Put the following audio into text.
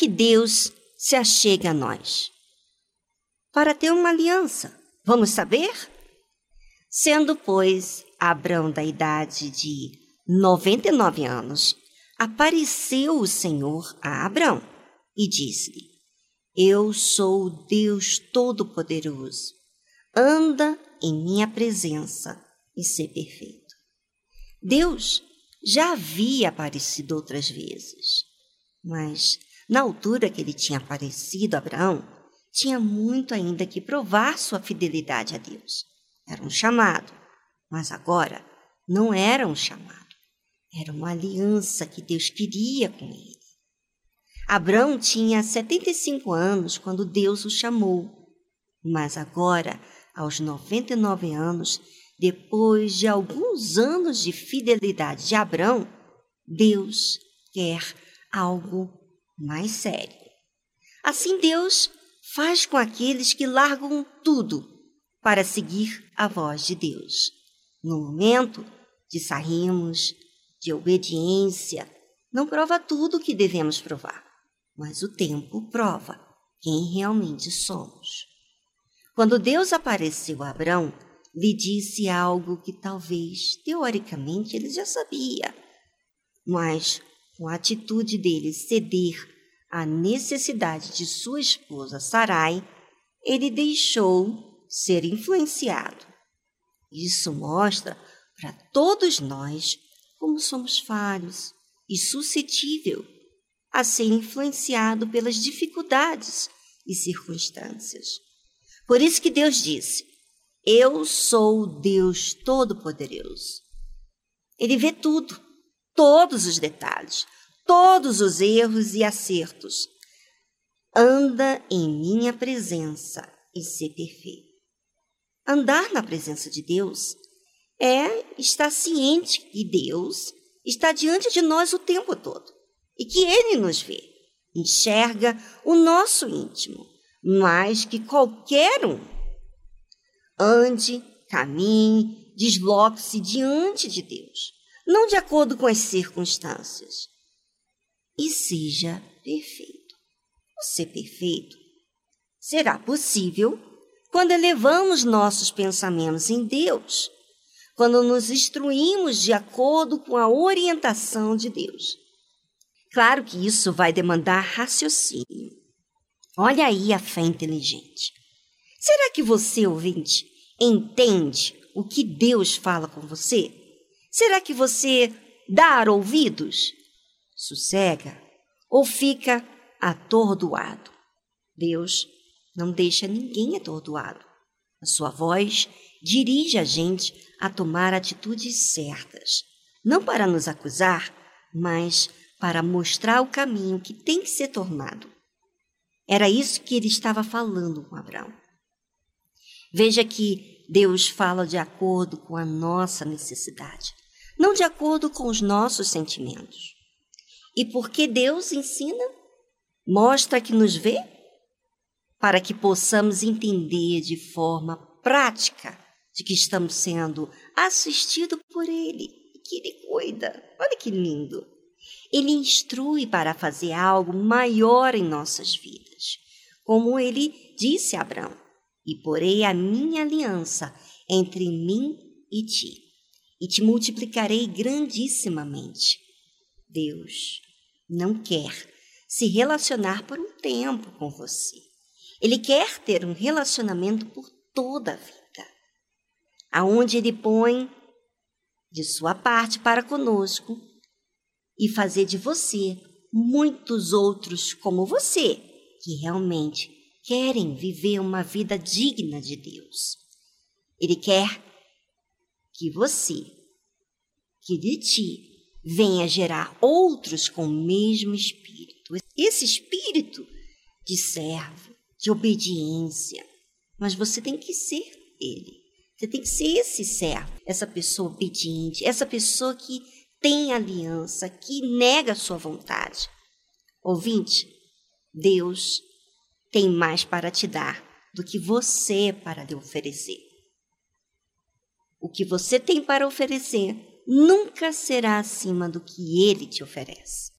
que Deus se achega a nós? Para ter uma aliança. Vamos saber? Sendo, pois, Abrão da idade de 99 anos, apareceu o Senhor a Abrão e disse-lhe: Eu sou o Deus Todo-Poderoso. Anda em minha presença e ser perfeito. Deus já havia aparecido outras vezes, mas na altura que ele tinha aparecido Abraão, tinha muito ainda que provar sua fidelidade a Deus. Era um chamado, mas agora não era um chamado, era uma aliança que Deus queria com ele. Abraão tinha 75 anos quando Deus o chamou, mas agora, aos 99 anos, depois de alguns anos de fidelidade de Abraão, Deus quer algo mais sério. Assim, Deus faz com aqueles que largam tudo para seguir a voz de Deus. No momento de sairmos, de obediência, não prova tudo o que devemos provar, mas o tempo prova quem realmente somos. Quando Deus apareceu a Abraão, lhe disse algo que talvez, teoricamente, ele já sabia, mas com a atitude dele ceder à necessidade de sua esposa Sarai, ele deixou ser influenciado. Isso mostra para todos nós como somos falhos e suscetível a ser influenciado pelas dificuldades e circunstâncias. Por isso que Deus disse: Eu sou o Deus Todo-Poderoso. Ele vê tudo todos os detalhes, todos os erros e acertos. Anda em minha presença e ser perfeito. Andar na presença de Deus é estar ciente que Deus está diante de nós o tempo todo e que Ele nos vê, enxerga o nosso íntimo mais que qualquer um. Ande, caminhe, desloque-se diante de Deus não de acordo com as circunstâncias. E seja perfeito. O ser perfeito será possível quando elevamos nossos pensamentos em Deus, quando nos instruímos de acordo com a orientação de Deus. Claro que isso vai demandar raciocínio. Olha aí a fé inteligente. Será que você, ouvinte, entende o que Deus fala com você? Será que você dá ouvidos? Sossega ou fica atordoado? Deus não deixa ninguém atordoado. A sua voz dirige a gente a tomar atitudes certas, não para nos acusar, mas para mostrar o caminho que tem que ser tornado. Era isso que ele estava falando com Abraão. Veja que Deus fala de acordo com a nossa necessidade não de acordo com os nossos sentimentos. E porque Deus ensina, mostra que nos vê, para que possamos entender de forma prática de que estamos sendo assistidos por Ele, que Ele cuida. Olha que lindo! Ele instrui para fazer algo maior em nossas vidas, como ele disse a Abraão: E porei a minha aliança entre mim e ti e te multiplicarei grandissimamente. Deus não quer se relacionar por um tempo com você. Ele quer ter um relacionamento por toda a vida, aonde ele põe de sua parte para conosco e fazer de você muitos outros como você, que realmente querem viver uma vida digna de Deus. Ele quer que você, que de ti venha gerar outros com o mesmo espírito. Esse espírito de servo, de obediência. Mas você tem que ser ele. Você tem que ser esse servo, essa pessoa obediente, essa pessoa que tem aliança, que nega a sua vontade. Ouvinte, Deus tem mais para te dar do que você para lhe oferecer. O que você tem para oferecer nunca será acima do que ele te oferece.